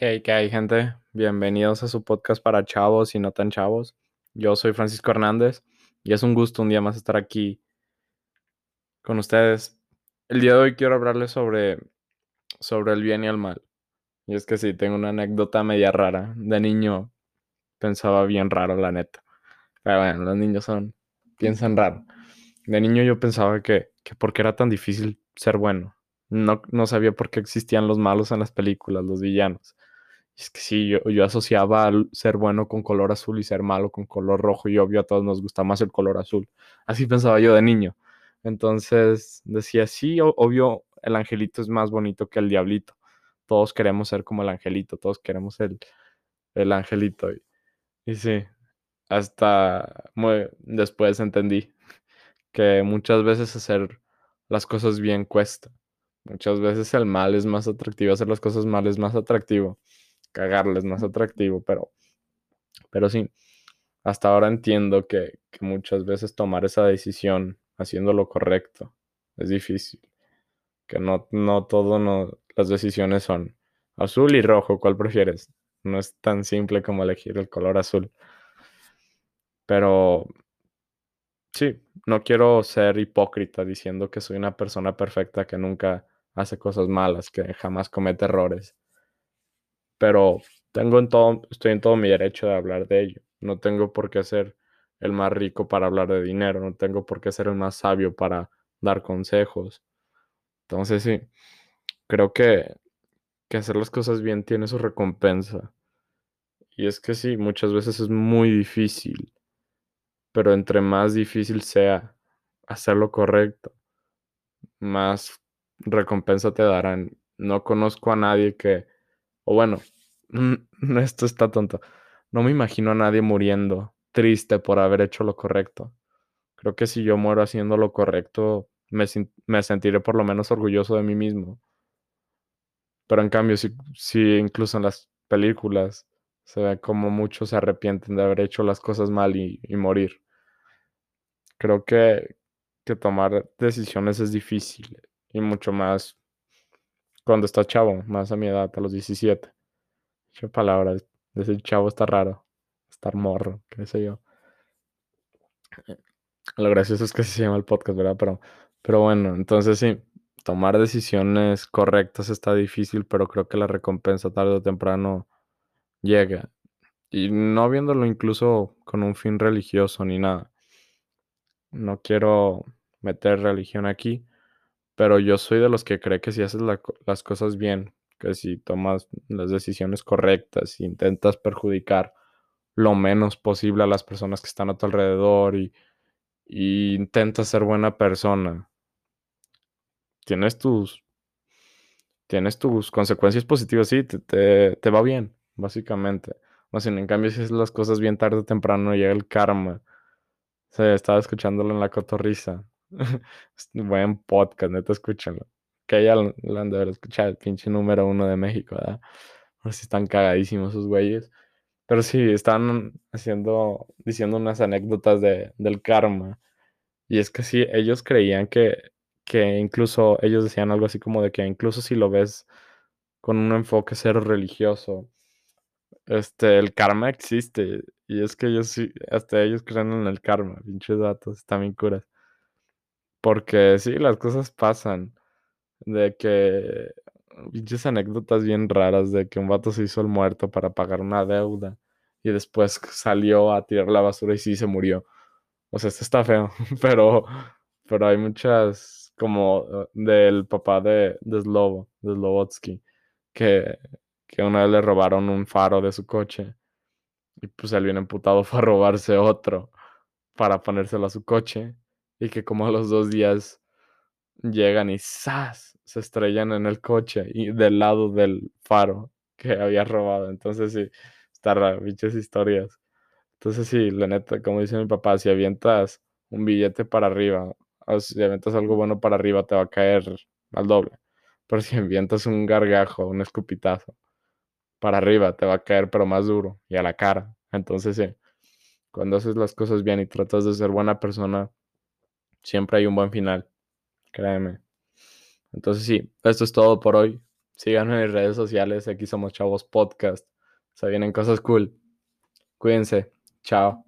Hey, ¿qué hay, gente? Bienvenidos a su podcast para chavos y no tan chavos. Yo soy Francisco Hernández y es un gusto un día más estar aquí con ustedes. El día de hoy quiero hablarles sobre, sobre el bien y el mal. Y es que sí, tengo una anécdota media rara. De niño pensaba bien raro, la neta. Pero bueno, los niños son, piensan raro. De niño yo pensaba que, que porque era tan difícil ser bueno. No, no sabía por qué existían los malos en las películas, los villanos. Es que sí, yo, yo asociaba ser bueno con color azul y ser malo con color rojo y obvio a todos nos gusta más el color azul. Así pensaba yo de niño. Entonces decía, sí, obvio el angelito es más bonito que el diablito. Todos queremos ser como el angelito, todos queremos el, el angelito. Y, y sí, hasta muy después entendí que muchas veces hacer las cosas bien cuesta. Muchas veces el mal es más atractivo, hacer las cosas mal es más atractivo, cagarles es más atractivo, pero, pero sí, hasta ahora entiendo que, que muchas veces tomar esa decisión haciendo lo correcto es difícil, que no, no todo, no, las decisiones son azul y rojo, ¿cuál prefieres? No es tan simple como elegir el color azul, pero Sí, no quiero ser hipócrita diciendo que soy una persona perfecta que nunca hace cosas malas, que jamás comete errores, pero tengo en todo, estoy en todo mi derecho de hablar de ello. No tengo por qué ser el más rico para hablar de dinero, no tengo por qué ser el más sabio para dar consejos. Entonces sí, creo que, que hacer las cosas bien tiene su recompensa. Y es que sí, muchas veces es muy difícil, pero entre más difícil sea hacer lo correcto, más recompensa te darán. No conozco a nadie que, o bueno, esto está tonto. No me imagino a nadie muriendo triste por haber hecho lo correcto. Creo que si yo muero haciendo lo correcto, me, sentiré por lo menos orgulloso de mí mismo. Pero en cambio, si, incluso en las películas se ve como muchos se arrepienten de haber hecho las cosas mal y, y morir. Creo que, que tomar decisiones es difícil y mucho más cuando estás chavo, más a mi edad, a los 17. Qué palabra, decir chavo está raro, estar morro, qué sé yo. Lo gracioso es que se llama el podcast, ¿verdad? Pero, pero bueno, entonces sí, tomar decisiones correctas está difícil, pero creo que la recompensa tarde o temprano llega. Y no viéndolo incluso con un fin religioso ni nada. No quiero meter religión aquí, pero yo soy de los que cree que si haces las cosas bien, que si tomas las decisiones correctas, y intentas perjudicar lo menos posible a las personas que están a tu alrededor y, intentas ser buena persona, tienes tus, tienes tus consecuencias positivas, sí, te, te, va bien, básicamente. O en cambio, si haces las cosas bien tarde o temprano, llega el karma. O sea, estaba escuchándolo en la cotorriza. Buen podcast, neta, escúchenlo. Que ya lo, lo han de haber escuchado, el pinche número uno de México, ¿verdad? Ahora sí están cagadísimos esos güeyes. Pero sí, están haciendo, diciendo unas anécdotas de, del karma. Y es que sí, ellos creían que, que incluso, ellos decían algo así como de que incluso si lo ves con un enfoque cero religioso, este, el karma existe. Y es que ellos sí, hasta ellos creen en el karma, pinches datos, bien curas. Porque sí, las cosas pasan. De que pinches anécdotas bien raras de que un vato se hizo el muerto para pagar una deuda y después salió a tirar la basura y sí se murió. O sea, esto está feo, pero, pero hay muchas como eh, del papá de, de Slobo, de Slobotsky, que, que una vez le robaron un faro de su coche y pues él bien emputado fue a robarse otro para ponérselo a su coche y que como a los dos días llegan y ¡zas! se estrellan en el coche y del lado del faro que había robado. Entonces sí, está raro, bichas historias. Entonces sí, la neta, como dice mi papá, si avientas un billete para arriba, o si avientas algo bueno para arriba, te va a caer al doble. Pero si avientas un gargajo, un escupitazo para arriba, te va a caer pero más duro y a la cara. Entonces sí, cuando haces las cosas bien y tratas de ser buena persona, siempre hay un buen final, créeme. Entonces sí, esto es todo por hoy. Síganme en mis redes sociales, aquí somos Chavos Podcast. Se vienen cosas cool. Cuídense. Chao.